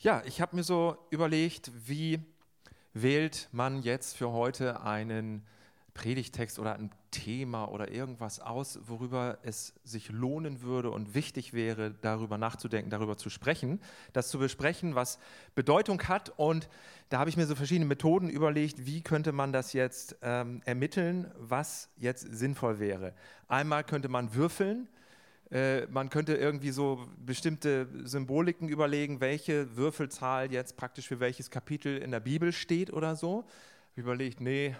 Ja, ich habe mir so überlegt, wie wählt man jetzt für heute einen Predigtext oder ein Thema oder irgendwas aus, worüber es sich lohnen würde und wichtig wäre, darüber nachzudenken, darüber zu sprechen, das zu besprechen, was Bedeutung hat. Und da habe ich mir so verschiedene Methoden überlegt, wie könnte man das jetzt ähm, ermitteln, was jetzt sinnvoll wäre. Einmal könnte man würfeln, äh, man könnte irgendwie so bestimmte Symboliken überlegen, welche Würfelzahl jetzt praktisch für welches Kapitel in der Bibel steht oder so. Ich überlegt, nee,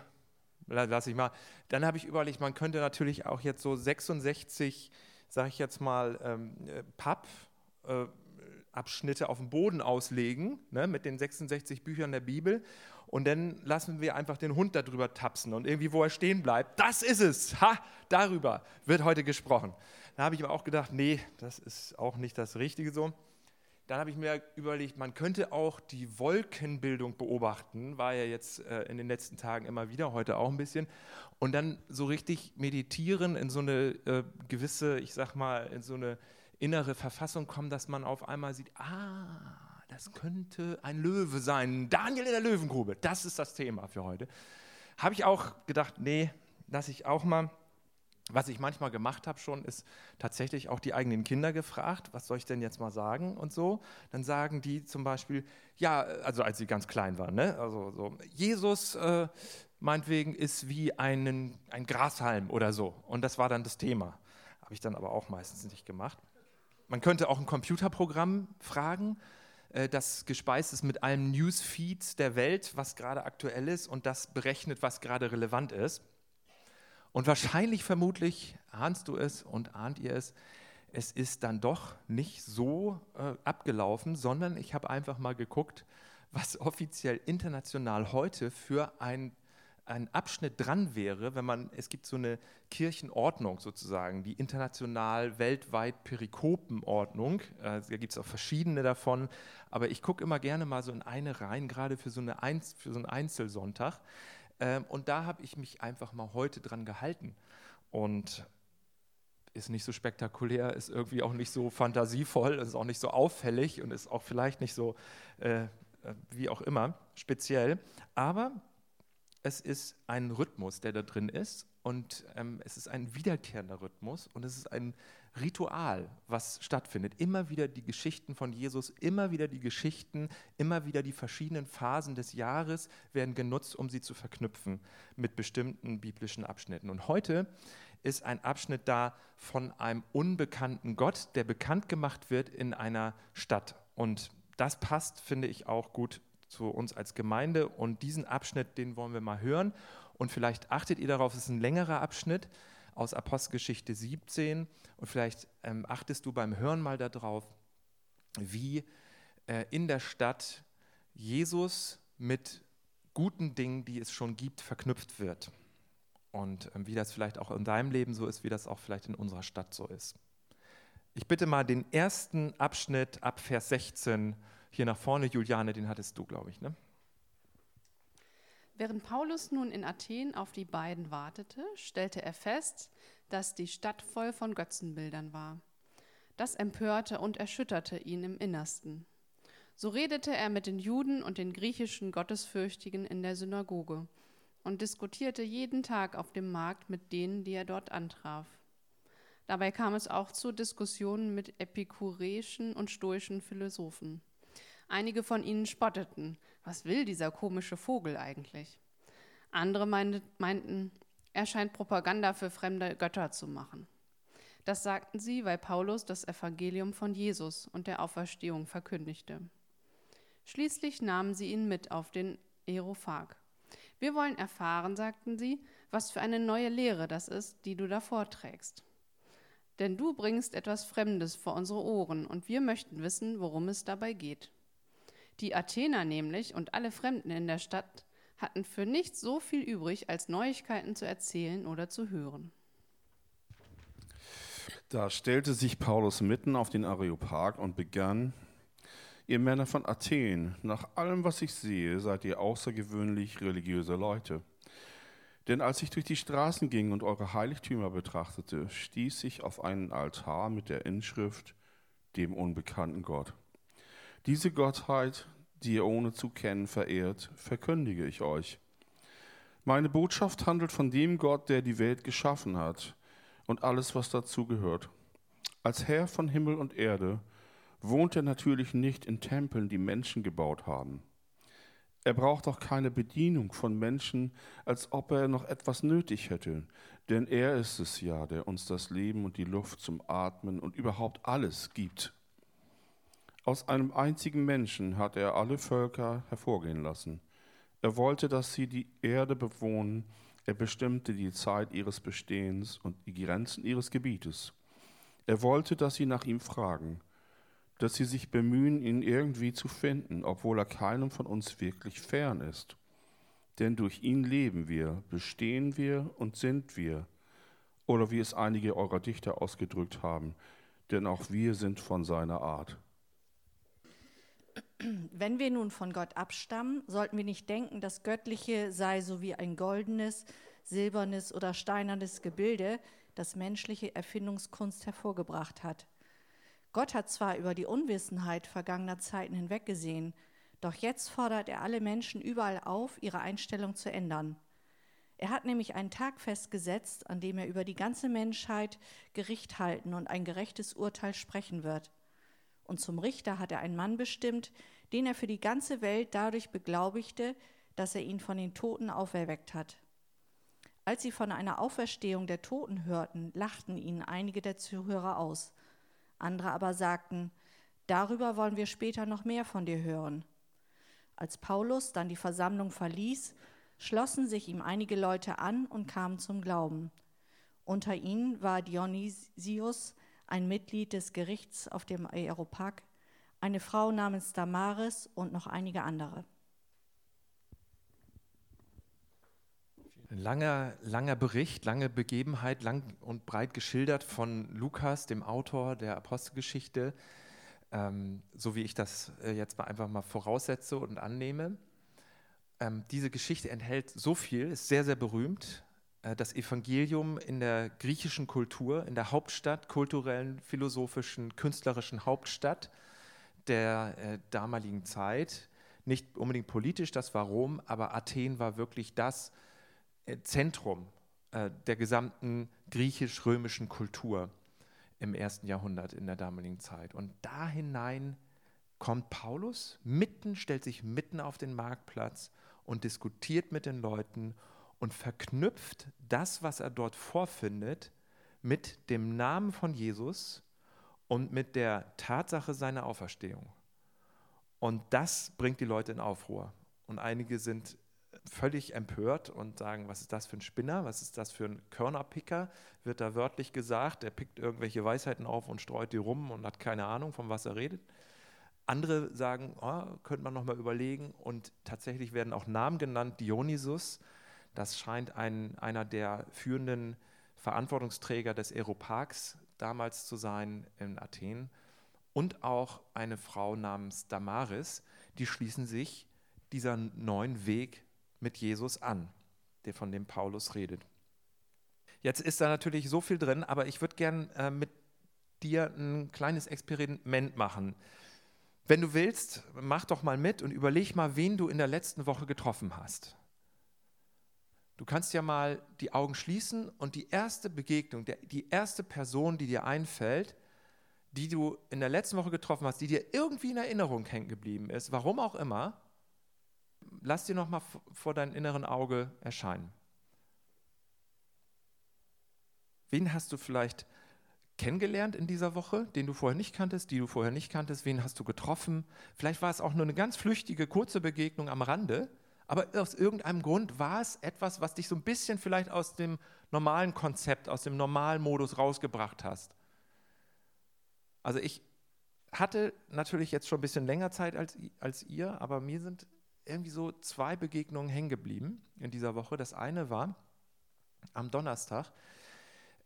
lass ich mal. Dann habe ich überlegt, man könnte natürlich auch jetzt so 66, sage ich jetzt mal, ähm, äh, Papp. Äh, Abschnitte auf dem Boden auslegen, ne, mit den 66 Büchern der Bibel. Und dann lassen wir einfach den Hund darüber tapsen und irgendwie, wo er stehen bleibt, das ist es. Ha, darüber wird heute gesprochen. Da habe ich aber auch gedacht, nee, das ist auch nicht das Richtige so. Dann habe ich mir überlegt, man könnte auch die Wolkenbildung beobachten, war ja jetzt äh, in den letzten Tagen immer wieder, heute auch ein bisschen. Und dann so richtig meditieren in so eine äh, gewisse, ich sag mal, in so eine innere Verfassung kommen, dass man auf einmal sieht, ah, das könnte ein Löwe sein. Daniel in der Löwengrube, das ist das Thema für heute. Habe ich auch gedacht, nee, lasse ich auch mal. Was ich manchmal gemacht habe schon, ist tatsächlich auch die eigenen Kinder gefragt, was soll ich denn jetzt mal sagen und so. Dann sagen die zum Beispiel, ja, also als sie ganz klein waren, ne? also so, Jesus äh, meinetwegen ist wie einen, ein Grashalm oder so. Und das war dann das Thema. Habe ich dann aber auch meistens nicht gemacht. Man könnte auch ein Computerprogramm fragen, äh, das gespeist ist mit allen Newsfeeds der Welt, was gerade aktuell ist und das berechnet, was gerade relevant ist. Und wahrscheinlich, vermutlich, ahnst du es und ahnt ihr es, es ist dann doch nicht so äh, abgelaufen, sondern ich habe einfach mal geguckt, was offiziell international heute für ein, ein Abschnitt dran wäre, wenn man, es gibt so eine Kirchenordnung sozusagen, die international, weltweit Perikopenordnung, äh, da gibt es auch verschiedene davon, aber ich gucke immer gerne mal so in eine rein, gerade für so, eine Einz, für so einen Einzelsonntag. Ähm, und da habe ich mich einfach mal heute dran gehalten. Und ist nicht so spektakulär, ist irgendwie auch nicht so fantasievoll, ist auch nicht so auffällig und ist auch vielleicht nicht so, äh, wie auch immer, speziell. Aber es ist ein Rhythmus, der da drin ist und ähm, es ist ein wiederkehrender Rhythmus und es ist ein Ritual, was stattfindet. Immer wieder die Geschichten von Jesus, immer wieder die Geschichten, immer wieder die verschiedenen Phasen des Jahres werden genutzt, um sie zu verknüpfen mit bestimmten biblischen Abschnitten. Und heute ist ein Abschnitt da von einem unbekannten Gott, der bekannt gemacht wird in einer Stadt. Und das passt, finde ich, auch gut zu uns als Gemeinde. Und diesen Abschnitt, den wollen wir mal hören. Und vielleicht achtet ihr darauf, es ist ein längerer Abschnitt aus Apostelgeschichte 17 und vielleicht ähm, achtest du beim Hören mal darauf, wie äh, in der Stadt Jesus mit guten Dingen, die es schon gibt, verknüpft wird. Und ähm, wie das vielleicht auch in deinem Leben so ist, wie das auch vielleicht in unserer Stadt so ist. Ich bitte mal den ersten Abschnitt ab Vers 16 hier nach vorne, Juliane, den hattest du, glaube ich, ne? Während Paulus nun in Athen auf die beiden wartete, stellte er fest, dass die Stadt voll von Götzenbildern war. Das empörte und erschütterte ihn im Innersten. So redete er mit den Juden und den griechischen Gottesfürchtigen in der Synagoge und diskutierte jeden Tag auf dem Markt mit denen, die er dort antraf. Dabei kam es auch zu Diskussionen mit epikureischen und stoischen Philosophen. Einige von ihnen spotteten, was will dieser komische Vogel eigentlich? Andere meinten, er scheint Propaganda für fremde Götter zu machen. Das sagten sie, weil Paulus das Evangelium von Jesus und der Auferstehung verkündigte. Schließlich nahmen sie ihn mit auf den Aerophag. Wir wollen erfahren, sagten sie, was für eine neue Lehre das ist, die du da vorträgst. Denn du bringst etwas Fremdes vor unsere Ohren und wir möchten wissen, worum es dabei geht. Die Athener nämlich und alle Fremden in der Stadt hatten für nichts so viel übrig, als Neuigkeiten zu erzählen oder zu hören. Da stellte sich Paulus mitten auf den Areopag und begann, Ihr Männer von Athen, nach allem, was ich sehe, seid ihr außergewöhnlich religiöse Leute. Denn als ich durch die Straßen ging und eure Heiligtümer betrachtete, stieß ich auf einen Altar mit der Inschrift dem unbekannten Gott. Diese Gottheit, die ihr ohne zu kennen verehrt, verkündige ich euch. Meine Botschaft handelt von dem Gott, der die Welt geschaffen hat und alles, was dazu gehört. Als Herr von Himmel und Erde wohnt er natürlich nicht in Tempeln, die Menschen gebaut haben. Er braucht auch keine Bedienung von Menschen, als ob er noch etwas nötig hätte, denn er ist es ja, der uns das Leben und die Luft zum Atmen und überhaupt alles gibt. Aus einem einzigen Menschen hat er alle Völker hervorgehen lassen. Er wollte, dass sie die Erde bewohnen. Er bestimmte die Zeit ihres Bestehens und die Grenzen ihres Gebietes. Er wollte, dass sie nach ihm fragen, dass sie sich bemühen, ihn irgendwie zu finden, obwohl er keinem von uns wirklich fern ist. Denn durch ihn leben wir, bestehen wir und sind wir. Oder wie es einige eurer Dichter ausgedrückt haben, denn auch wir sind von seiner Art. Wenn wir nun von Gott abstammen, sollten wir nicht denken, das Göttliche sei so wie ein goldenes, silbernes oder steinernes Gebilde, das menschliche Erfindungskunst hervorgebracht hat. Gott hat zwar über die Unwissenheit vergangener Zeiten hinweggesehen, doch jetzt fordert er alle Menschen überall auf, ihre Einstellung zu ändern. Er hat nämlich einen Tag festgesetzt, an dem er über die ganze Menschheit Gericht halten und ein gerechtes Urteil sprechen wird. Und zum Richter hat er einen Mann bestimmt, den er für die ganze Welt dadurch beglaubigte, dass er ihn von den Toten auferweckt hat. Als sie von einer Auferstehung der Toten hörten, lachten ihnen einige der Zuhörer aus. Andere aber sagten, darüber wollen wir später noch mehr von dir hören. Als Paulus dann die Versammlung verließ, schlossen sich ihm einige Leute an und kamen zum Glauben. Unter ihnen war Dionysius, ein Mitglied des Gerichts auf dem Aeropag, eine Frau namens Damaris und noch einige andere. Ein langer, langer Bericht, lange Begebenheit, lang und breit geschildert von Lukas, dem Autor der Apostelgeschichte, ähm, so wie ich das äh, jetzt mal einfach mal voraussetze und annehme. Ähm, diese Geschichte enthält so viel, ist sehr, sehr berühmt. Äh, das Evangelium in der griechischen Kultur, in der Hauptstadt, kulturellen, philosophischen, künstlerischen Hauptstadt der äh, damaligen Zeit. Nicht unbedingt politisch, das war Rom, aber Athen war wirklich das äh, Zentrum der gesamten griechisch-römischen Kultur im ersten Jahrhundert in der damaligen Zeit. Und da hinein kommt Paulus mitten, stellt sich mitten auf den Marktplatz und diskutiert mit den Leuten und verknüpft das, was er dort vorfindet, mit dem Namen von Jesus und mit der Tatsache seiner Auferstehung. Und das bringt die Leute in Aufruhr. Und einige sind völlig empört und sagen, was ist das für ein Spinner, was ist das für ein Körnerpicker, wird da wörtlich gesagt, er pickt irgendwelche Weisheiten auf und streut die rum und hat keine Ahnung, von was er redet. Andere sagen, oh, könnte man nochmal überlegen und tatsächlich werden auch Namen genannt, Dionysus, das scheint ein, einer der führenden Verantwortungsträger des Aeroparks damals zu sein in Athen und auch eine Frau namens Damaris, die schließen sich dieser neuen Weg mit Jesus an, der von dem Paulus redet. Jetzt ist da natürlich so viel drin, aber ich würde gern äh, mit dir ein kleines Experiment machen. Wenn du willst, mach doch mal mit und überleg mal, wen du in der letzten Woche getroffen hast. Du kannst ja mal die Augen schließen und die erste Begegnung, die erste Person, die dir einfällt, die du in der letzten Woche getroffen hast, die dir irgendwie in Erinnerung hängen geblieben ist, warum auch immer, lass dir noch mal vor deinem inneren Auge erscheinen. Wen hast du vielleicht kennengelernt in dieser Woche, den du vorher nicht kanntest, die du vorher nicht kanntest? Wen hast du getroffen? Vielleicht war es auch nur eine ganz flüchtige, kurze Begegnung am Rande, aber aus irgendeinem Grund war es etwas, was dich so ein bisschen vielleicht aus dem normalen Konzept, aus dem normalen Modus rausgebracht hast. Also ich hatte natürlich jetzt schon ein bisschen länger Zeit als, als ihr, aber mir sind irgendwie so zwei Begegnungen hängen geblieben in dieser Woche. Das eine war am Donnerstag.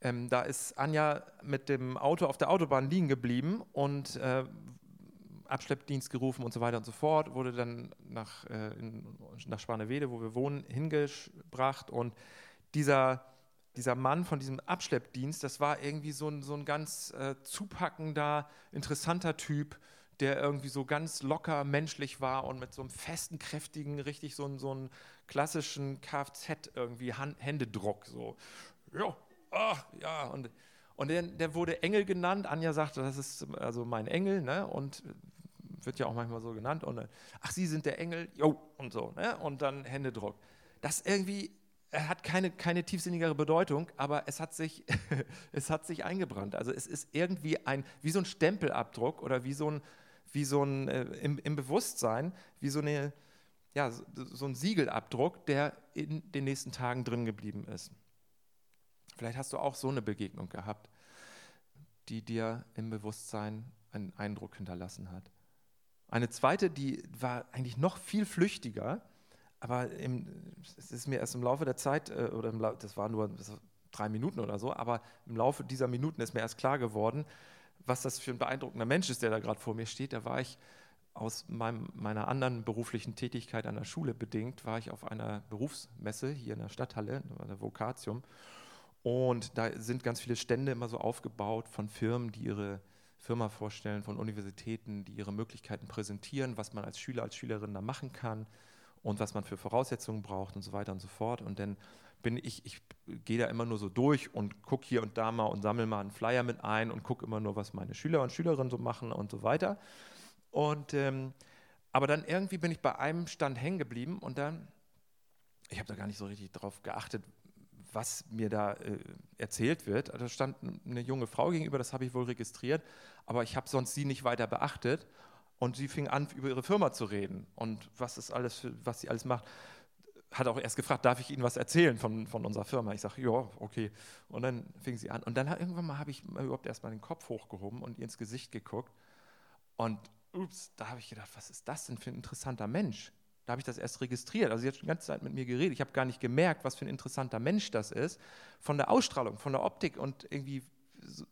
Ähm, da ist Anja mit dem Auto auf der Autobahn liegen geblieben und äh, Abschleppdienst gerufen und so weiter und so fort, wurde dann nach, äh, nach Spanewede, wo wir wohnen, hingebracht und dieser, dieser Mann von diesem Abschleppdienst, das war irgendwie so ein, so ein ganz äh, zupackender, interessanter Typ, der irgendwie so ganz locker menschlich war und mit so einem festen, kräftigen, richtig so, so einen klassischen Kfz irgendwie Hand, Händedruck. So, ja, ach, ja. Und, und der, der wurde Engel genannt. Anja sagte, das ist also mein Engel, ne? Und wird ja auch manchmal so genannt. Und ach, Sie sind der Engel, jo, und so, ne? Und dann Händedruck. Das irgendwie er hat keine, keine tiefsinnigere Bedeutung, aber es hat, sich, es hat sich eingebrannt. Also es ist irgendwie ein, wie so ein Stempelabdruck oder wie so ein, wie so ein äh, im, im, Bewusstsein, wie so, eine, ja, so ein Siegelabdruck, der in den nächsten Tagen drin geblieben ist. Vielleicht hast du auch so eine Begegnung gehabt, die dir im Bewusstsein einen Eindruck hinterlassen hat. Eine zweite, die war eigentlich noch viel flüchtiger aber im, es ist mir erst im Laufe der Zeit, äh, oder im, das waren nur war drei Minuten oder so, aber im Laufe dieser Minuten ist mir erst klar geworden, was das für ein beeindruckender Mensch ist, der da gerade vor mir steht. Da war ich aus meinem, meiner anderen beruflichen Tätigkeit an der Schule bedingt, war ich auf einer Berufsmesse hier in der Stadthalle, der Vokatium. Und da sind ganz viele Stände immer so aufgebaut von Firmen, die ihre Firma vorstellen, von Universitäten, die ihre Möglichkeiten präsentieren, was man als Schüler, als Schülerin da machen kann und was man für Voraussetzungen braucht und so weiter und so fort. Und dann bin ich, ich gehe da immer nur so durch und gucke hier und da mal und sammle mal einen Flyer mit ein und gucke immer nur, was meine Schüler und Schülerinnen so machen und so weiter. Und ähm, aber dann irgendwie bin ich bei einem Stand hängen geblieben und dann, ich habe da gar nicht so richtig drauf geachtet, was mir da äh, erzählt wird. Da stand eine junge Frau gegenüber, das habe ich wohl registriert, aber ich habe sonst sie nicht weiter beachtet. Und sie fing an, über ihre Firma zu reden und was ist alles, was sie alles macht. Hat auch erst gefragt, darf ich Ihnen was erzählen von, von unserer Firma? Ich sage, ja, okay. Und dann fing sie an. Und dann irgendwann mal habe ich überhaupt erst mal den Kopf hochgehoben und ihr ins Gesicht geguckt. Und ups, da habe ich gedacht, was ist das denn für ein interessanter Mensch? Da habe ich das erst registriert. Also sie hat schon die ganze Zeit mit mir geredet. Ich habe gar nicht gemerkt, was für ein interessanter Mensch das ist. Von der Ausstrahlung, von der Optik und irgendwie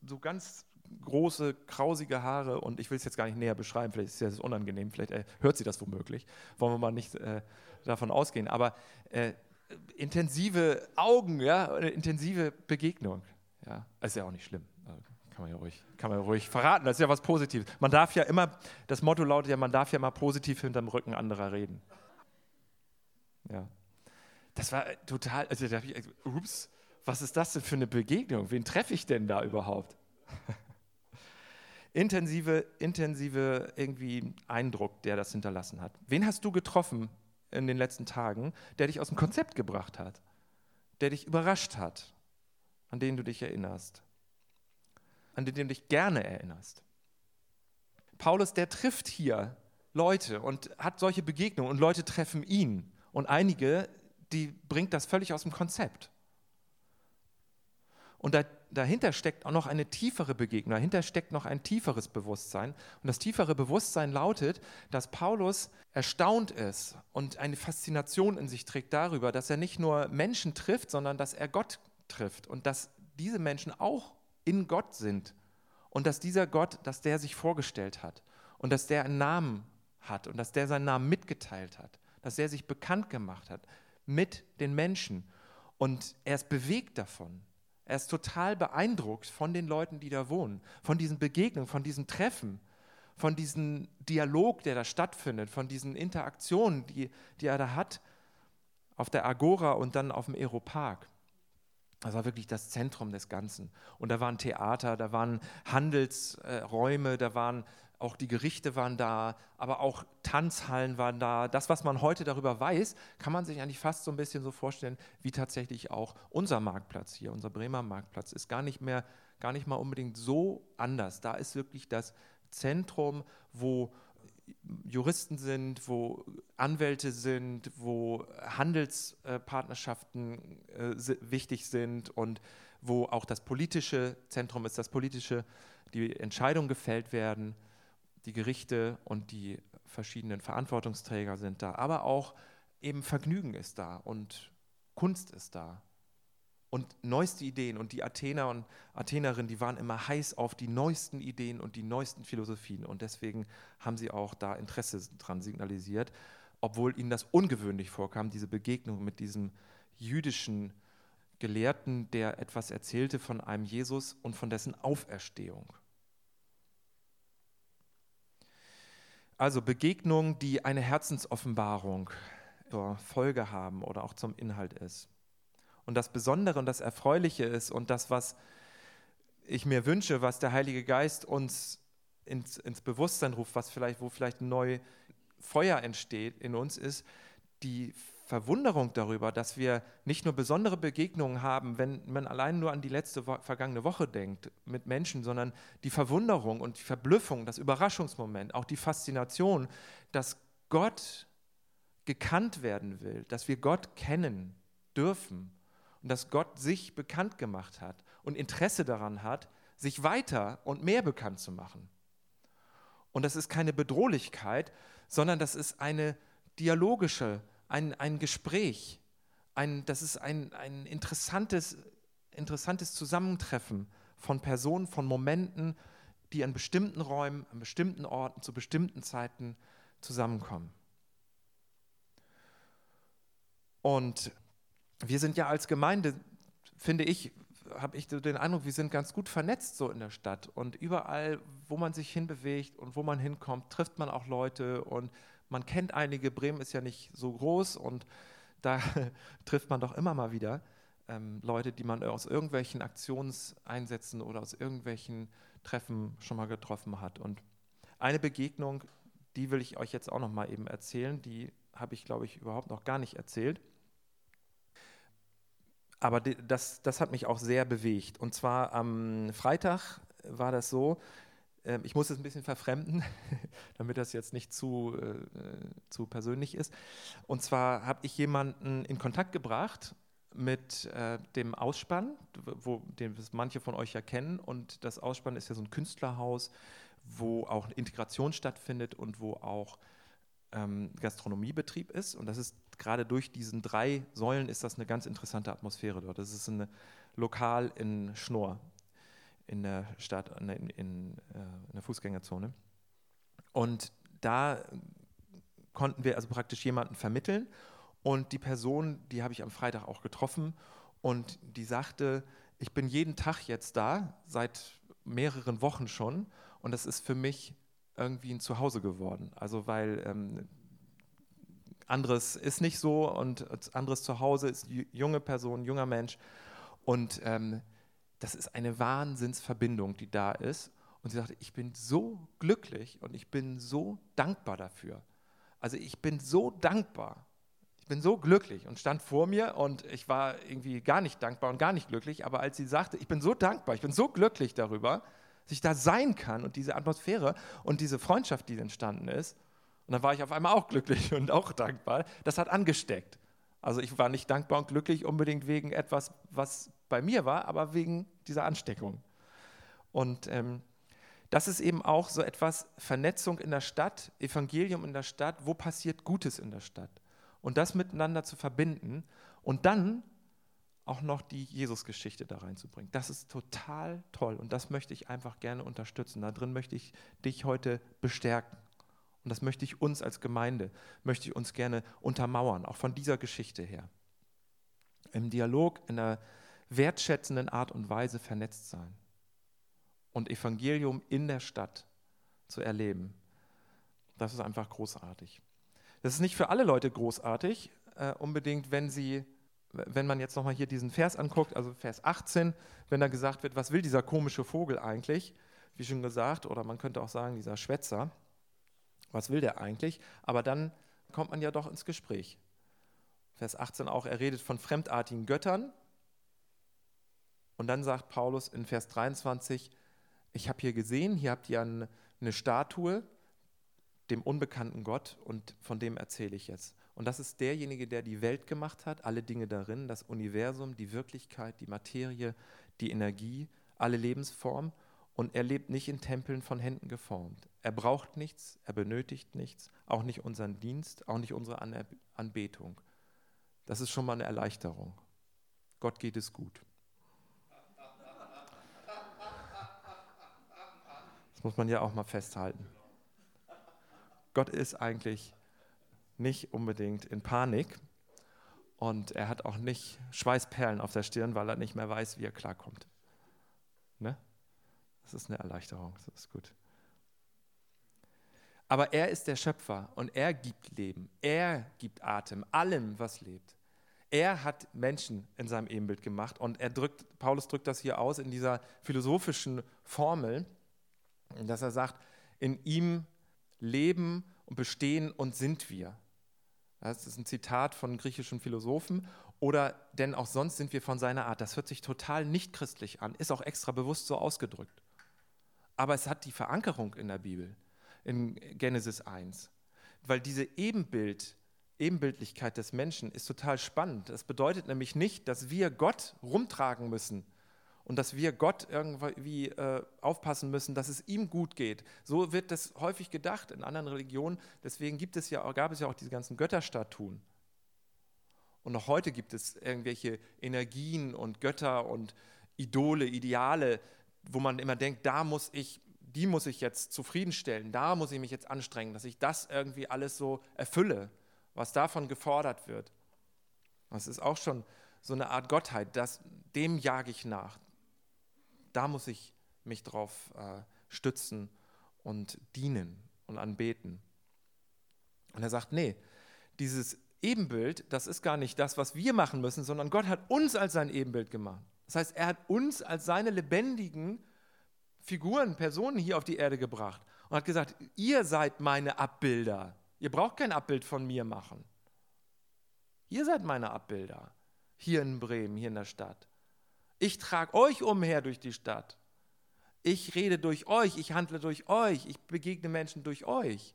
so, ganz große, krausige Haare und ich will es jetzt gar nicht näher beschreiben, vielleicht ist es unangenehm, vielleicht äh, hört sie das womöglich, wollen wir mal nicht äh, davon ausgehen, aber äh, intensive Augen, ja, eine intensive Begegnung, ja, ist ja auch nicht schlimm. Also, kann man, ja ruhig, kann man ja ruhig verraten, das ist ja was Positives. Man darf ja immer, das Motto lautet ja, man darf ja mal positiv hinterm Rücken anderer reden. Ja. Das war total, also da ich, ups, was ist das denn für eine Begegnung? Wen treffe ich denn da überhaupt? intensive, intensive irgendwie Eindruck, der das hinterlassen hat. Wen hast du getroffen in den letzten Tagen, der dich aus dem Konzept gebracht hat, der dich überrascht hat, an den du dich erinnerst, an den du dich gerne erinnerst? Paulus, der trifft hier Leute und hat solche Begegnungen und Leute treffen ihn. Und einige, die bringt das völlig aus dem Konzept. Und da, dahinter steckt auch noch eine tiefere Begegnung, dahinter steckt noch ein tieferes Bewusstsein. Und das tiefere Bewusstsein lautet, dass Paulus erstaunt ist und eine Faszination in sich trägt darüber, dass er nicht nur Menschen trifft, sondern dass er Gott trifft und dass diese Menschen auch in Gott sind und dass dieser Gott, dass der sich vorgestellt hat und dass der einen Namen hat und dass der seinen Namen mitgeteilt hat, dass er sich bekannt gemacht hat mit den Menschen und er ist bewegt davon. Er ist total beeindruckt von den Leuten, die da wohnen, von diesen Begegnungen, von diesen Treffen, von diesem Dialog, der da stattfindet, von diesen Interaktionen, die, die er da hat auf der Agora und dann auf dem Aeropark. Das war wirklich das Zentrum des Ganzen. Und da waren Theater, da waren Handelsräume, da waren auch die Gerichte waren da, aber auch Tanzhallen waren da. Das, was man heute darüber weiß, kann man sich eigentlich fast so ein bisschen so vorstellen, wie tatsächlich auch unser Marktplatz hier, unser Bremer Marktplatz, ist gar nicht mehr, gar nicht mal unbedingt so anders. Da ist wirklich das Zentrum, wo Juristen sind, wo Anwälte sind, wo Handelspartnerschaften äh, wichtig sind und wo auch das politische Zentrum ist, das politische, die Entscheidungen gefällt werden die Gerichte und die verschiedenen Verantwortungsträger sind da, aber auch eben Vergnügen ist da und Kunst ist da und neueste Ideen. Und die Athener und Athenerinnen, die waren immer heiß auf die neuesten Ideen und die neuesten Philosophien. Und deswegen haben sie auch da Interesse dran signalisiert, obwohl ihnen das ungewöhnlich vorkam, diese Begegnung mit diesem jüdischen Gelehrten, der etwas erzählte von einem Jesus und von dessen Auferstehung. Also Begegnungen, die eine Herzensoffenbarung zur Folge haben oder auch zum Inhalt ist. Und das Besondere und das Erfreuliche ist und das, was ich mir wünsche, was der Heilige Geist uns ins, ins Bewusstsein ruft, was vielleicht, wo vielleicht neues Feuer entsteht in uns, ist die Verwunderung darüber, dass wir nicht nur besondere Begegnungen haben, wenn man allein nur an die letzte Wo vergangene Woche denkt mit Menschen, sondern die Verwunderung und die Verblüffung, das Überraschungsmoment, auch die Faszination, dass Gott gekannt werden will, dass wir Gott kennen dürfen und dass Gott sich bekannt gemacht hat und Interesse daran hat, sich weiter und mehr bekannt zu machen. Und das ist keine Bedrohlichkeit, sondern das ist eine dialogische ein, ein Gespräch, ein, das ist ein, ein interessantes, interessantes Zusammentreffen von Personen, von Momenten, die an bestimmten Räumen, an bestimmten Orten, zu bestimmten Zeiten zusammenkommen. Und wir sind ja als Gemeinde, finde ich, habe ich den Eindruck, wir sind ganz gut vernetzt so in der Stadt. Und überall, wo man sich hinbewegt und wo man hinkommt, trifft man auch Leute und man kennt einige, Bremen ist ja nicht so groß und da trifft man doch immer mal wieder ähm, Leute, die man aus irgendwelchen Aktionseinsätzen oder aus irgendwelchen Treffen schon mal getroffen hat. Und eine Begegnung, die will ich euch jetzt auch noch mal eben erzählen, die habe ich, glaube ich, überhaupt noch gar nicht erzählt. Aber das, das hat mich auch sehr bewegt. Und zwar am Freitag war das so, ich muss es ein bisschen verfremden, damit das jetzt nicht zu, äh, zu persönlich ist. Und zwar habe ich jemanden in Kontakt gebracht mit äh, dem Ausspann, wo, den manche von euch ja kennen. Und das Ausspann ist ja so ein Künstlerhaus, wo auch Integration stattfindet und wo auch ähm, Gastronomiebetrieb ist. Und das ist gerade durch diesen drei Säulen ist das eine ganz interessante Atmosphäre dort. Das ist ein Lokal in Schnorr in der Stadt, in, in, äh, in der Fußgängerzone. Und da konnten wir also praktisch jemanden vermitteln. Und die Person, die habe ich am Freitag auch getroffen und die sagte, ich bin jeden Tag jetzt da, seit mehreren Wochen schon. Und das ist für mich irgendwie ein Zuhause geworden. Also weil ähm, anderes ist nicht so und anderes Zuhause ist junge Person, junger Mensch. Und ähm, das ist eine Wahnsinnsverbindung, die da ist. Und sie sagte, ich bin so glücklich und ich bin so dankbar dafür. Also ich bin so dankbar. Ich bin so glücklich und stand vor mir und ich war irgendwie gar nicht dankbar und gar nicht glücklich. Aber als sie sagte, ich bin so dankbar, ich bin so glücklich darüber, dass ich da sein kann und diese Atmosphäre und diese Freundschaft, die entstanden ist, und dann war ich auf einmal auch glücklich und auch dankbar, das hat angesteckt. Also ich war nicht dankbar und glücklich unbedingt wegen etwas, was bei mir war, aber wegen dieser Ansteckung. Und ähm, das ist eben auch so etwas Vernetzung in der Stadt, Evangelium in der Stadt, wo passiert Gutes in der Stadt. Und das miteinander zu verbinden und dann auch noch die Jesusgeschichte da reinzubringen. Das ist total toll und das möchte ich einfach gerne unterstützen. Da drin möchte ich dich heute bestärken. Und das möchte ich uns als Gemeinde, möchte ich uns gerne untermauern, auch von dieser Geschichte her. Im Dialog, in der wertschätzenden Art und Weise vernetzt sein und Evangelium in der Stadt zu erleben. Das ist einfach großartig. Das ist nicht für alle Leute großartig, äh, unbedingt, wenn sie, wenn man jetzt nochmal hier diesen Vers anguckt, also Vers 18, wenn da gesagt wird, was will dieser komische Vogel eigentlich? Wie schon gesagt, oder man könnte auch sagen, dieser Schwätzer, was will der eigentlich? Aber dann kommt man ja doch ins Gespräch. Vers 18 auch, er redet von fremdartigen Göttern, und dann sagt Paulus in Vers 23, ich habe hier gesehen, hier habt ihr eine Statue dem unbekannten Gott und von dem erzähle ich jetzt. Und das ist derjenige, der die Welt gemacht hat, alle Dinge darin, das Universum, die Wirklichkeit, die Materie, die Energie, alle Lebensformen. Und er lebt nicht in Tempeln von Händen geformt. Er braucht nichts, er benötigt nichts, auch nicht unseren Dienst, auch nicht unsere Anbetung. Das ist schon mal eine Erleichterung. Gott geht es gut. Das muss man ja auch mal festhalten. Gott ist eigentlich nicht unbedingt in Panik und er hat auch nicht Schweißperlen auf der Stirn, weil er nicht mehr weiß, wie er klarkommt. Ne? Das ist eine Erleichterung, das ist gut. Aber er ist der Schöpfer und er gibt Leben. Er gibt Atem allem, was lebt. Er hat Menschen in seinem Ebenbild gemacht und er drückt, Paulus drückt das hier aus in dieser philosophischen Formel, dass er sagt, in ihm leben und bestehen und sind wir. Das ist ein Zitat von griechischen Philosophen. Oder denn auch sonst sind wir von seiner Art. Das hört sich total nicht christlich an, ist auch extra bewusst so ausgedrückt. Aber es hat die Verankerung in der Bibel in Genesis 1. Weil diese Ebenbild, Ebenbildlichkeit des Menschen ist total spannend. Das bedeutet nämlich nicht, dass wir Gott rumtragen müssen und dass wir Gott irgendwie äh, aufpassen müssen, dass es ihm gut geht. So wird das häufig gedacht in anderen Religionen. Deswegen gibt es ja, gab es ja auch diese ganzen Götterstatuen. Und auch heute gibt es irgendwelche Energien und Götter und Idole, Ideale, wo man immer denkt, da muss ich die muss ich jetzt zufriedenstellen, da muss ich mich jetzt anstrengen, dass ich das irgendwie alles so erfülle, was davon gefordert wird. Das ist auch schon so eine Art Gottheit, das, dem jage ich nach. Da muss ich mich drauf äh, stützen und dienen und anbeten. Und er sagt, nee, dieses Ebenbild, das ist gar nicht das, was wir machen müssen, sondern Gott hat uns als sein Ebenbild gemacht. Das heißt, er hat uns als seine lebendigen Figuren, Personen hier auf die Erde gebracht und hat gesagt, ihr seid meine Abbilder. Ihr braucht kein Abbild von mir machen. Ihr seid meine Abbilder. Hier in Bremen, hier in der Stadt. Ich trage euch umher durch die Stadt. Ich rede durch euch, ich handle durch euch, ich begegne Menschen durch euch.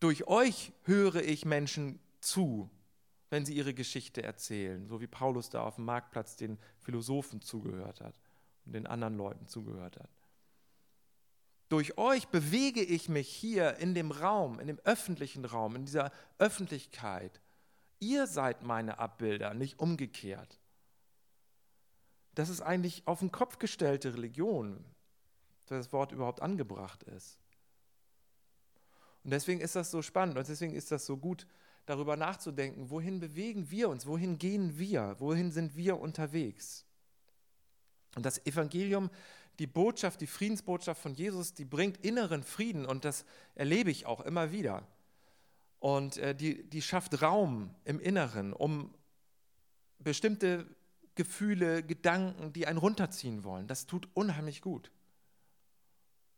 Durch euch höre ich Menschen zu, wenn sie ihre Geschichte erzählen, so wie Paulus da auf dem Marktplatz den Philosophen zugehört hat und den anderen Leuten zugehört hat. Durch euch bewege ich mich hier in dem Raum, in dem öffentlichen Raum, in dieser Öffentlichkeit. Ihr seid meine Abbilder, nicht umgekehrt. Das ist eigentlich auf den Kopf gestellte Religion, dass das Wort überhaupt angebracht ist. Und deswegen ist das so spannend und deswegen ist das so gut, darüber nachzudenken, wohin bewegen wir uns, wohin gehen wir, wohin sind wir unterwegs. Und das Evangelium, die Botschaft, die Friedensbotschaft von Jesus, die bringt inneren Frieden und das erlebe ich auch immer wieder. Und äh, die, die schafft Raum im Inneren, um bestimmte Gefühle, Gedanken, die einen runterziehen wollen. Das tut unheimlich gut.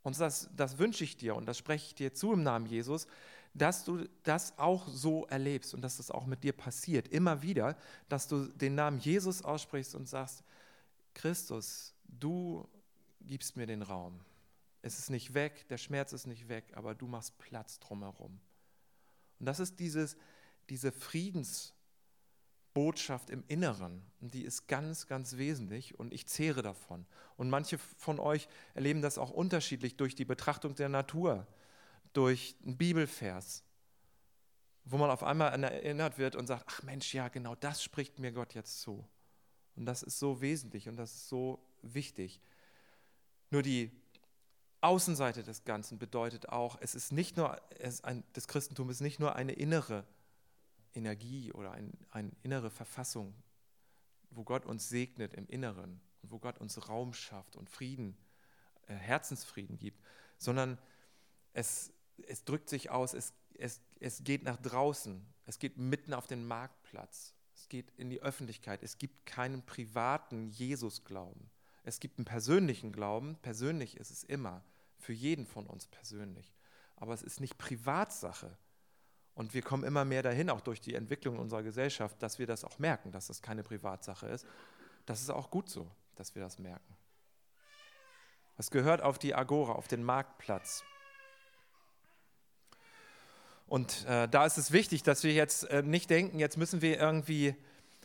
Und das, das wünsche ich dir und das spreche ich dir zu im Namen Jesus, dass du das auch so erlebst und dass das auch mit dir passiert. Immer wieder, dass du den Namen Jesus aussprichst und sagst, Christus, du gibst mir den Raum. Es ist nicht weg, der Schmerz ist nicht weg, aber du machst Platz drumherum. Und das ist dieses, diese Friedensbotschaft im Inneren. Und die ist ganz, ganz wesentlich und ich zehre davon. Und manche von euch erleben das auch unterschiedlich durch die Betrachtung der Natur, durch einen Bibelvers, wo man auf einmal erinnert wird und sagt, ach Mensch, ja, genau das spricht mir Gott jetzt zu. Und das ist so wesentlich und das ist so wichtig. Nur die Außenseite des Ganzen bedeutet auch, es ist nicht nur, es ein, das Christentum ist nicht nur eine innere Energie oder ein, eine innere Verfassung, wo Gott uns segnet im Inneren und wo Gott uns Raum schafft und Frieden, äh, Herzensfrieden gibt, sondern es, es drückt sich aus, es, es, es geht nach draußen, es geht mitten auf den Marktplatz es geht in die Öffentlichkeit. Es gibt keinen privaten Jesus-Glauben. Es gibt einen persönlichen Glauben. Persönlich ist es immer. Für jeden von uns persönlich. Aber es ist nicht Privatsache. Und wir kommen immer mehr dahin, auch durch die Entwicklung unserer Gesellschaft, dass wir das auch merken, dass das keine Privatsache ist. Das ist auch gut so, dass wir das merken. Es gehört auf die Agora, auf den Marktplatz. Und äh, da ist es wichtig, dass wir jetzt äh, nicht denken, jetzt müssen wir irgendwie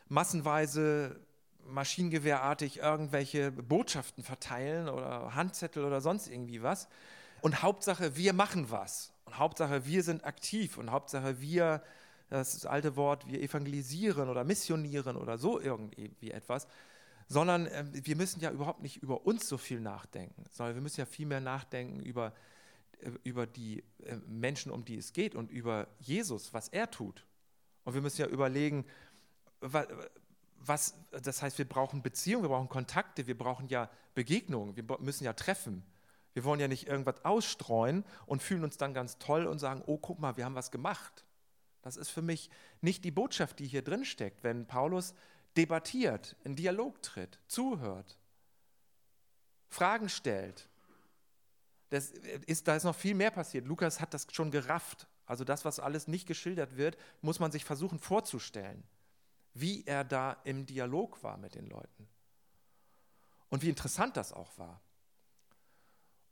massenweise maschinengewehrartig irgendwelche Botschaften verteilen oder Handzettel oder sonst irgendwie was. Und Hauptsache, wir machen was. Und Hauptsache, wir sind aktiv. Und Hauptsache, wir, das, das alte Wort, wir evangelisieren oder missionieren oder so irgendwie etwas. Sondern äh, wir müssen ja überhaupt nicht über uns so viel nachdenken, sondern wir müssen ja viel mehr nachdenken über äh, über die äh, Menschen, um die es geht und über Jesus, was er tut. Und wir müssen ja überlegen, was, das heißt, wir brauchen Beziehungen, wir brauchen Kontakte, wir brauchen ja Begegnungen, wir müssen ja treffen. Wir wollen ja nicht irgendwas ausstreuen und fühlen uns dann ganz toll und sagen, oh, guck mal, wir haben was gemacht. Das ist für mich nicht die Botschaft, die hier drin steckt, wenn Paulus debattiert, in Dialog tritt, zuhört, Fragen stellt. Das ist, da ist noch viel mehr passiert. Lukas hat das schon gerafft. Also das, was alles nicht geschildert wird, muss man sich versuchen vorzustellen, wie er da im Dialog war mit den Leuten. Und wie interessant das auch war.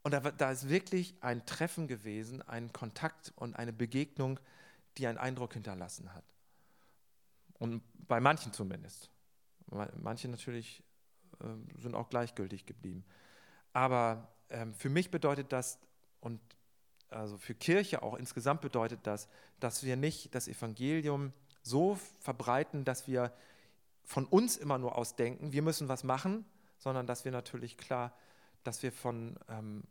Und da, da ist wirklich ein Treffen gewesen, ein Kontakt und eine Begegnung, die einen Eindruck hinterlassen hat. Und bei manchen zumindest. Manche natürlich äh, sind auch gleichgültig geblieben. Aber ähm, für mich bedeutet das, und also für Kirche auch insgesamt bedeutet das, dass wir nicht das Evangelium so verbreiten, dass wir von uns immer nur ausdenken, wir müssen was machen, sondern dass wir natürlich klar, dass wir von ähm,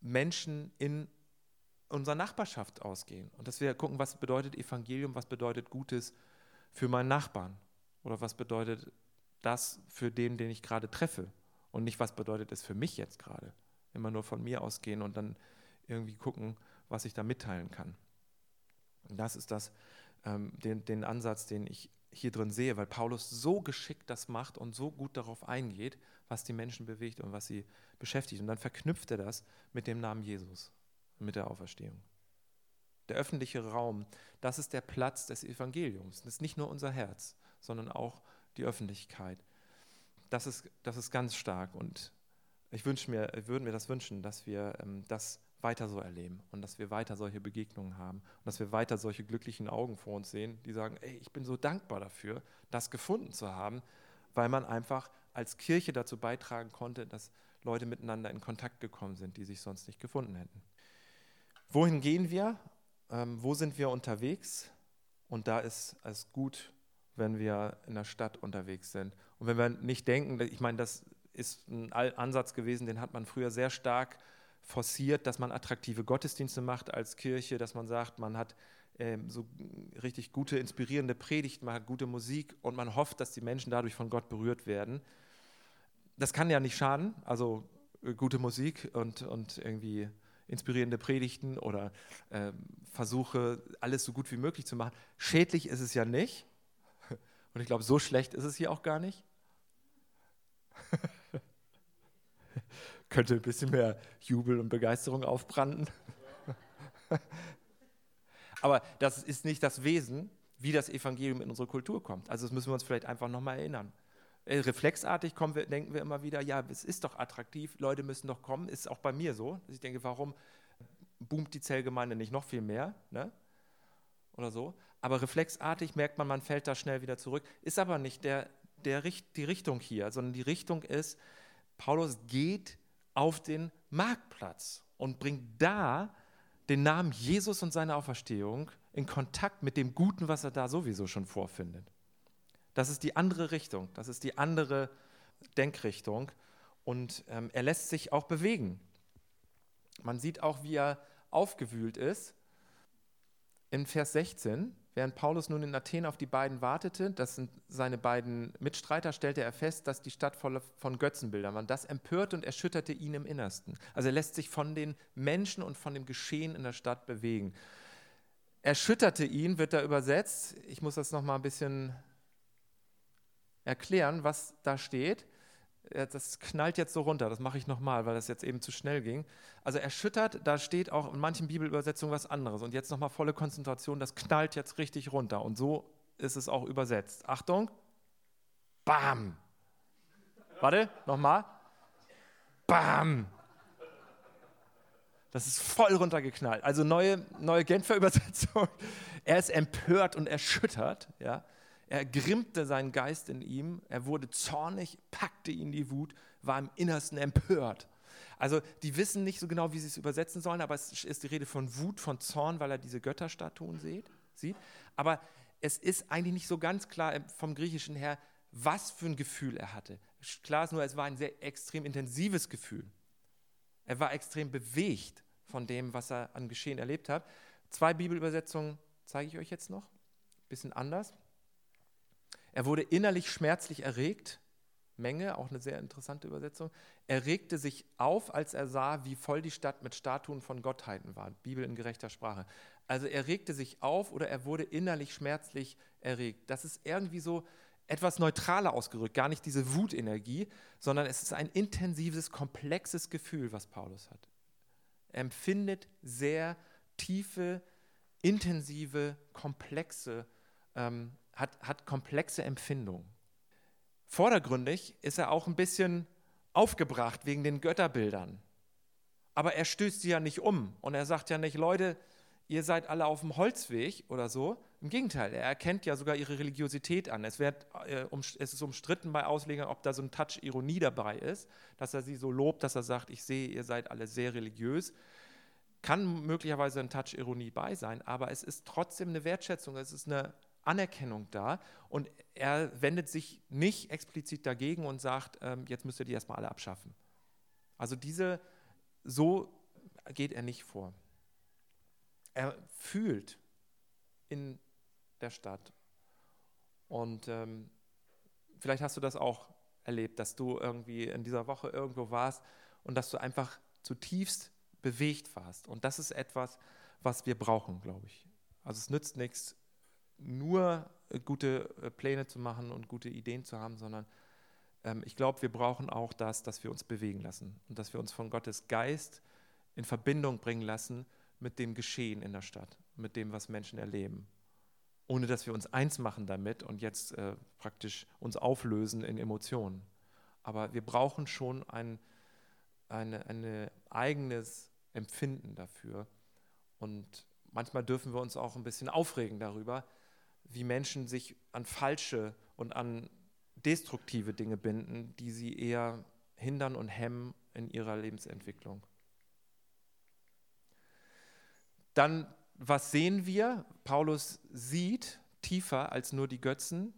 Menschen in unserer Nachbarschaft ausgehen und dass wir gucken, was bedeutet Evangelium, was bedeutet Gutes für meinen Nachbarn oder was bedeutet das für den, den ich gerade treffe und nicht, was bedeutet es für mich jetzt gerade. Immer nur von mir ausgehen und dann irgendwie gucken, was ich da mitteilen kann. Und das ist das, ähm, den, den Ansatz, den ich hier drin sehe, weil Paulus so geschickt das macht und so gut darauf eingeht, was die Menschen bewegt und was sie beschäftigt. Und dann verknüpft er das mit dem Namen Jesus, mit der Auferstehung. Der öffentliche Raum, das ist der Platz des Evangeliums. Das ist nicht nur unser Herz, sondern auch die Öffentlichkeit. Das ist, das ist ganz stark und ich wünsche mir, würde mir das wünschen, dass wir ähm, das weiter so erleben und dass wir weiter solche Begegnungen haben und dass wir weiter solche glücklichen Augen vor uns sehen, die sagen, ey, ich bin so dankbar dafür, das gefunden zu haben, weil man einfach als Kirche dazu beitragen konnte, dass Leute miteinander in Kontakt gekommen sind, die sich sonst nicht gefunden hätten. Wohin gehen wir? Ähm, wo sind wir unterwegs? Und da ist es gut, wenn wir in der Stadt unterwegs sind. Und wenn wir nicht denken, ich meine, das ist ein Ansatz gewesen, den hat man früher sehr stark forciert, dass man attraktive Gottesdienste macht als Kirche, dass man sagt, man hat äh, so richtig gute, inspirierende Predigten, man hat gute Musik und man hofft, dass die Menschen dadurch von Gott berührt werden. Das kann ja nicht schaden, also äh, gute Musik und, und irgendwie inspirierende Predigten oder äh, Versuche, alles so gut wie möglich zu machen. Schädlich ist es ja nicht. Und ich glaube, so schlecht ist es hier auch gar nicht. Könnte ein bisschen mehr Jubel und Begeisterung aufbranden. Aber das ist nicht das Wesen, wie das Evangelium in unsere Kultur kommt. Also das müssen wir uns vielleicht einfach nochmal erinnern. Äh, reflexartig kommen wir, denken wir immer wieder, ja, es ist doch attraktiv, Leute müssen doch kommen. Ist auch bei mir so, dass ich denke, warum boomt die Zellgemeinde nicht noch viel mehr? Ne? Oder so. Aber reflexartig merkt man, man fällt da schnell wieder zurück. Ist aber nicht der, der, die Richtung hier, sondern die Richtung ist, Paulus geht auf den Marktplatz und bringt da den Namen Jesus und seine Auferstehung in Kontakt mit dem Guten, was er da sowieso schon vorfindet. Das ist die andere Richtung, das ist die andere Denkrichtung und ähm, er lässt sich auch bewegen. Man sieht auch, wie er aufgewühlt ist. In Vers 16 Während Paulus nun in Athen auf die beiden wartete, das sind seine beiden Mitstreiter, stellte er fest, dass die Stadt voll von Götzenbildern war. Das empörte und erschütterte ihn im Innersten. Also er lässt sich von den Menschen und von dem Geschehen in der Stadt bewegen. Erschütterte ihn, wird da übersetzt. Ich muss das nochmal ein bisschen erklären, was da steht das knallt jetzt so runter, das mache ich nochmal, weil das jetzt eben zu schnell ging. Also erschüttert, da steht auch in manchen Bibelübersetzungen was anderes. Und jetzt nochmal volle Konzentration, das knallt jetzt richtig runter. Und so ist es auch übersetzt. Achtung. Bam. Warte, nochmal. Bam. Das ist voll runtergeknallt. Also neue, neue Genfer Übersetzung. Er ist empört und erschüttert. Ja. Er grimmte seinen Geist in ihm, er wurde zornig, packte ihn die Wut, war im Innersten empört. Also die wissen nicht so genau, wie sie es übersetzen sollen, aber es ist die Rede von Wut, von Zorn, weil er diese Götterstatuen sieht. Aber es ist eigentlich nicht so ganz klar vom Griechischen her, was für ein Gefühl er hatte. Klar ist nur, es war ein sehr extrem intensives Gefühl. Er war extrem bewegt von dem, was er an Geschehen erlebt hat. Zwei Bibelübersetzungen zeige ich euch jetzt noch, bisschen anders. Er wurde innerlich schmerzlich erregt, Menge, auch eine sehr interessante Übersetzung. Er regte sich auf, als er sah, wie voll die Stadt mit Statuen von Gottheiten war. Bibel in gerechter Sprache. Also er regte sich auf oder er wurde innerlich schmerzlich erregt. Das ist irgendwie so etwas neutraler ausgerückt, gar nicht diese Wutenergie, sondern es ist ein intensives, komplexes Gefühl, was Paulus hat. Er empfindet sehr tiefe, intensive, komplexe, ähm, hat, hat komplexe Empfindungen. Vordergründig ist er auch ein bisschen aufgebracht wegen den Götterbildern. Aber er stößt sie ja nicht um und er sagt ja nicht, Leute, ihr seid alle auf dem Holzweg oder so. Im Gegenteil, er erkennt ja sogar ihre Religiosität an. Es, wird, äh, um, es ist umstritten bei Auslegern, ob da so ein Touch Ironie dabei ist, dass er sie so lobt, dass er sagt, ich sehe, ihr seid alle sehr religiös. Kann möglicherweise ein Touch Ironie bei sein, aber es ist trotzdem eine Wertschätzung, es ist eine Anerkennung da und er wendet sich nicht explizit dagegen und sagt, ähm, jetzt müsst ihr die erstmal alle abschaffen. Also diese, so geht er nicht vor. Er fühlt in der Stadt. Und ähm, vielleicht hast du das auch erlebt, dass du irgendwie in dieser Woche irgendwo warst und dass du einfach zutiefst bewegt warst. Und das ist etwas, was wir brauchen, glaube ich. Also es nützt nichts, nur äh, gute äh, Pläne zu machen und gute Ideen zu haben, sondern ähm, ich glaube, wir brauchen auch das, dass wir uns bewegen lassen und dass wir uns von Gottes Geist in Verbindung bringen lassen mit dem Geschehen in der Stadt, mit dem, was Menschen erleben. Ohne dass wir uns eins machen damit und jetzt äh, praktisch uns auflösen in Emotionen. Aber wir brauchen schon ein eine, ein eigenes Empfinden dafür. Und manchmal dürfen wir uns auch ein bisschen aufregen darüber, wie Menschen sich an falsche und an destruktive Dinge binden, die sie eher hindern und hemmen in ihrer Lebensentwicklung. Dann, was sehen wir? Paulus sieht tiefer als nur die Götzen.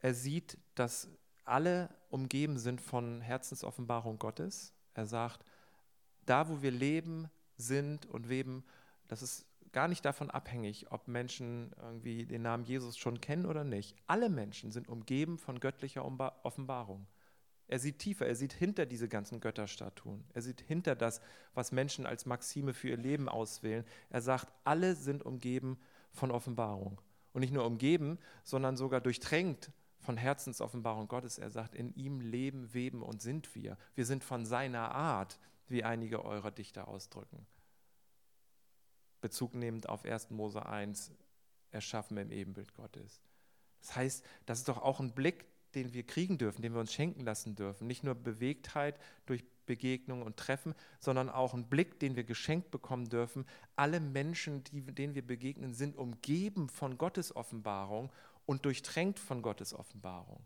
Er sieht, dass alle umgeben sind von Herzensoffenbarung Gottes. Er sagt, da wo wir leben, sind und weben, das ist gar nicht davon abhängig, ob Menschen irgendwie den Namen Jesus schon kennen oder nicht. Alle Menschen sind umgeben von göttlicher Offenbarung. Er sieht tiefer, er sieht hinter diese ganzen Götterstatuen. Er sieht hinter das, was Menschen als Maxime für ihr Leben auswählen. Er sagt, alle sind umgeben von Offenbarung. Und nicht nur umgeben, sondern sogar durchtränkt von Herzensoffenbarung Gottes. Er sagt, in ihm leben, weben und sind wir. Wir sind von seiner Art, wie einige eurer Dichter ausdrücken. Bezug nehmend auf 1. Mose 1, erschaffen im Ebenbild Gottes. Das heißt, das ist doch auch ein Blick, den wir kriegen dürfen, den wir uns schenken lassen dürfen. Nicht nur Bewegtheit durch Begegnungen und Treffen, sondern auch ein Blick, den wir geschenkt bekommen dürfen. Alle Menschen, die, denen wir begegnen, sind umgeben von Gottes Offenbarung und durchtränkt von Gottes Offenbarung.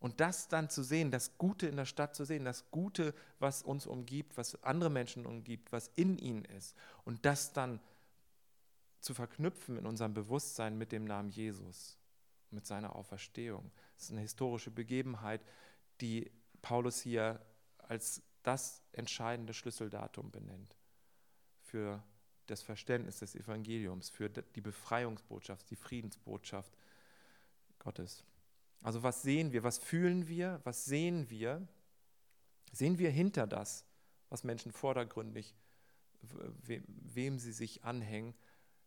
Und das dann zu sehen, das Gute in der Stadt zu sehen, das Gute, was uns umgibt, was andere Menschen umgibt, was in ihnen ist. Und das dann zu verknüpfen in unserem Bewusstsein mit dem Namen Jesus, mit seiner Auferstehung. Das ist eine historische Begebenheit, die Paulus hier als das entscheidende Schlüsseldatum benennt für das Verständnis des Evangeliums, für die Befreiungsbotschaft, die Friedensbotschaft Gottes. Also was sehen wir, was fühlen wir, was sehen wir? Sehen wir hinter das, was Menschen vordergründig, wem sie sich anhängen,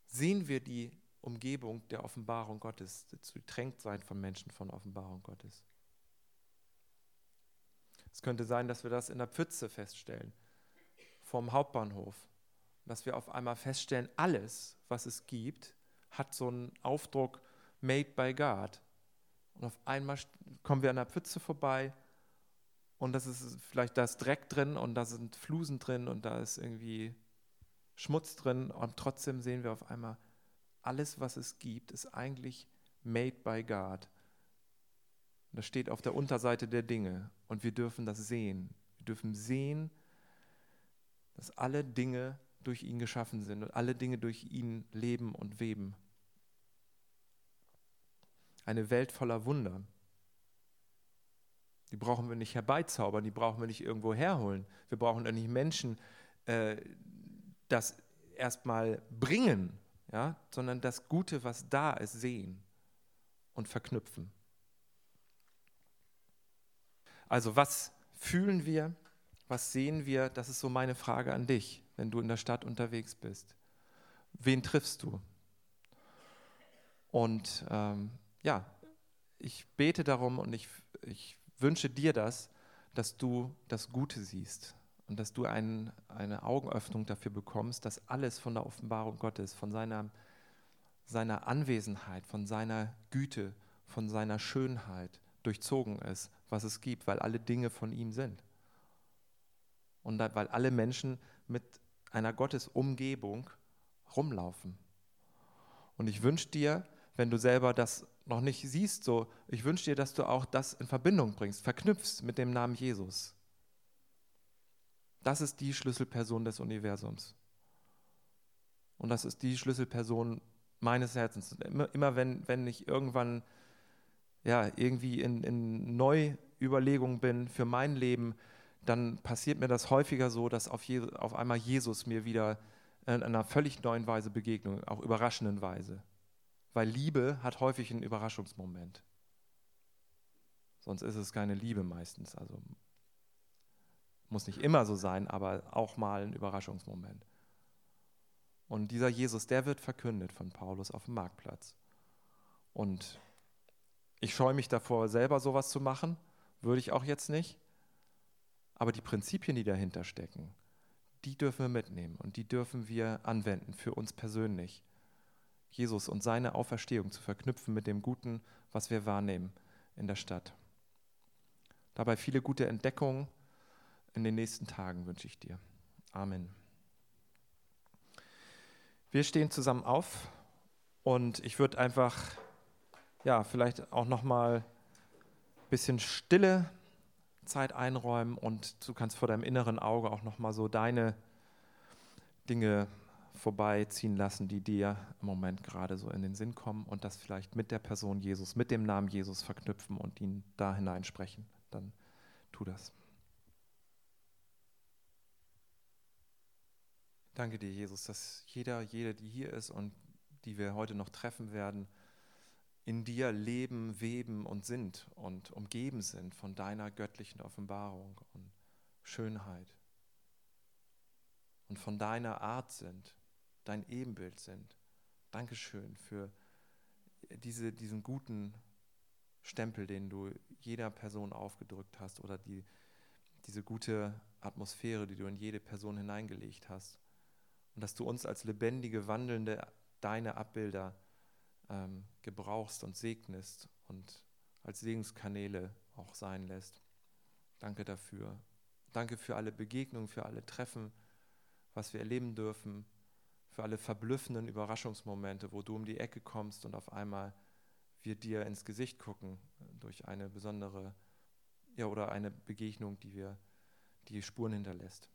sehen wir die Umgebung der Offenbarung Gottes, das Getränktsein von Menschen von Offenbarung Gottes. Es könnte sein, dass wir das in der Pfütze feststellen, vorm Hauptbahnhof, dass wir auf einmal feststellen, alles, was es gibt, hat so einen Aufdruck made by God. Und auf einmal kommen wir an der Pfütze vorbei und das ist vielleicht da ist Dreck drin und da sind Flusen drin und da ist irgendwie Schmutz drin und trotzdem sehen wir auf einmal, alles, was es gibt, ist eigentlich made by God. Und das steht auf der Unterseite der Dinge und wir dürfen das sehen. Wir dürfen sehen, dass alle Dinge durch ihn geschaffen sind und alle Dinge durch ihn leben und weben. Eine Welt voller Wunder. Die brauchen wir nicht herbeizaubern, die brauchen wir nicht irgendwo herholen. Wir brauchen ja nicht Menschen äh, das erstmal bringen, ja, sondern das Gute, was da ist, sehen und verknüpfen. Also was fühlen wir? Was sehen wir? Das ist so meine Frage an dich, wenn du in der Stadt unterwegs bist. Wen triffst du? Und ähm, ja, ich bete darum und ich, ich wünsche dir das, dass du das Gute siehst und dass du ein, eine Augenöffnung dafür bekommst, dass alles von der Offenbarung Gottes, von seiner, seiner Anwesenheit, von seiner Güte, von seiner Schönheit durchzogen ist, was es gibt, weil alle Dinge von ihm sind. Und weil alle Menschen mit einer Gottesumgebung rumlaufen. Und ich wünsche dir, wenn du selber das noch nicht siehst, so, ich wünsche dir, dass du auch das in Verbindung bringst, verknüpfst mit dem Namen Jesus. Das ist die Schlüsselperson des Universums. Und das ist die Schlüsselperson meines Herzens. Immer, immer wenn, wenn ich irgendwann ja, irgendwie in, in Neuüberlegungen bin für mein Leben, dann passiert mir das häufiger so, dass auf, Je auf einmal Jesus mir wieder in einer völlig neuen Weise begegnet, auch überraschenden Weise. Weil Liebe hat häufig einen Überraschungsmoment. Sonst ist es keine Liebe meistens. Also muss nicht immer so sein, aber auch mal ein Überraschungsmoment. Und dieser Jesus, der wird verkündet von Paulus auf dem Marktplatz. Und ich scheue mich davor, selber sowas zu machen, würde ich auch jetzt nicht. Aber die Prinzipien, die dahinter stecken, die dürfen wir mitnehmen und die dürfen wir anwenden für uns persönlich. Jesus und seine Auferstehung zu verknüpfen mit dem Guten, was wir wahrnehmen in der Stadt. Dabei viele gute Entdeckungen in den nächsten Tagen wünsche ich dir. Amen. Wir stehen zusammen auf und ich würde einfach, ja, vielleicht auch noch mal ein bisschen Stille Zeit einräumen und du kannst vor deinem inneren Auge auch noch mal so deine Dinge vorbeiziehen lassen, die dir im Moment gerade so in den Sinn kommen und das vielleicht mit der Person Jesus, mit dem Namen Jesus verknüpfen und ihn da hineinsprechen. Dann tu das. Danke dir, Jesus, dass jeder, jede, die hier ist und die wir heute noch treffen werden, in dir leben, weben und sind und umgeben sind von deiner göttlichen Offenbarung und Schönheit und von deiner Art sind dein Ebenbild sind. Dankeschön für diese, diesen guten Stempel, den du jeder Person aufgedrückt hast oder die, diese gute Atmosphäre, die du in jede Person hineingelegt hast. Und dass du uns als lebendige, wandelnde, deine Abbilder ähm, gebrauchst und segnest und als Segenskanäle auch sein lässt. Danke dafür. Danke für alle Begegnungen, für alle Treffen, was wir erleben dürfen für alle verblüffenden Überraschungsmomente, wo du um die Ecke kommst und auf einmal wir dir ins Gesicht gucken durch eine besondere ja, oder eine Begegnung, die wir die Spuren hinterlässt.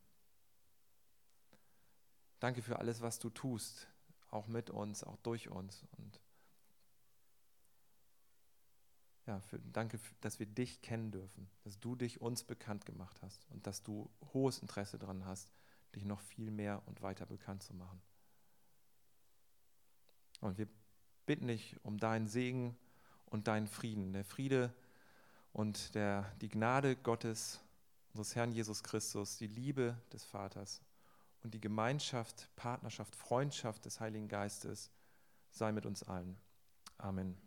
Danke für alles, was du tust, auch mit uns, auch durch uns und ja, für, danke, dass wir dich kennen dürfen, dass du dich uns bekannt gemacht hast und dass du hohes Interesse daran hast, dich noch viel mehr und weiter bekannt zu machen. Und wir bitten dich um deinen Segen und deinen Frieden. Der Friede und der, die Gnade Gottes, unseres Herrn Jesus Christus, die Liebe des Vaters und die Gemeinschaft, Partnerschaft, Freundschaft des Heiligen Geistes sei mit uns allen. Amen.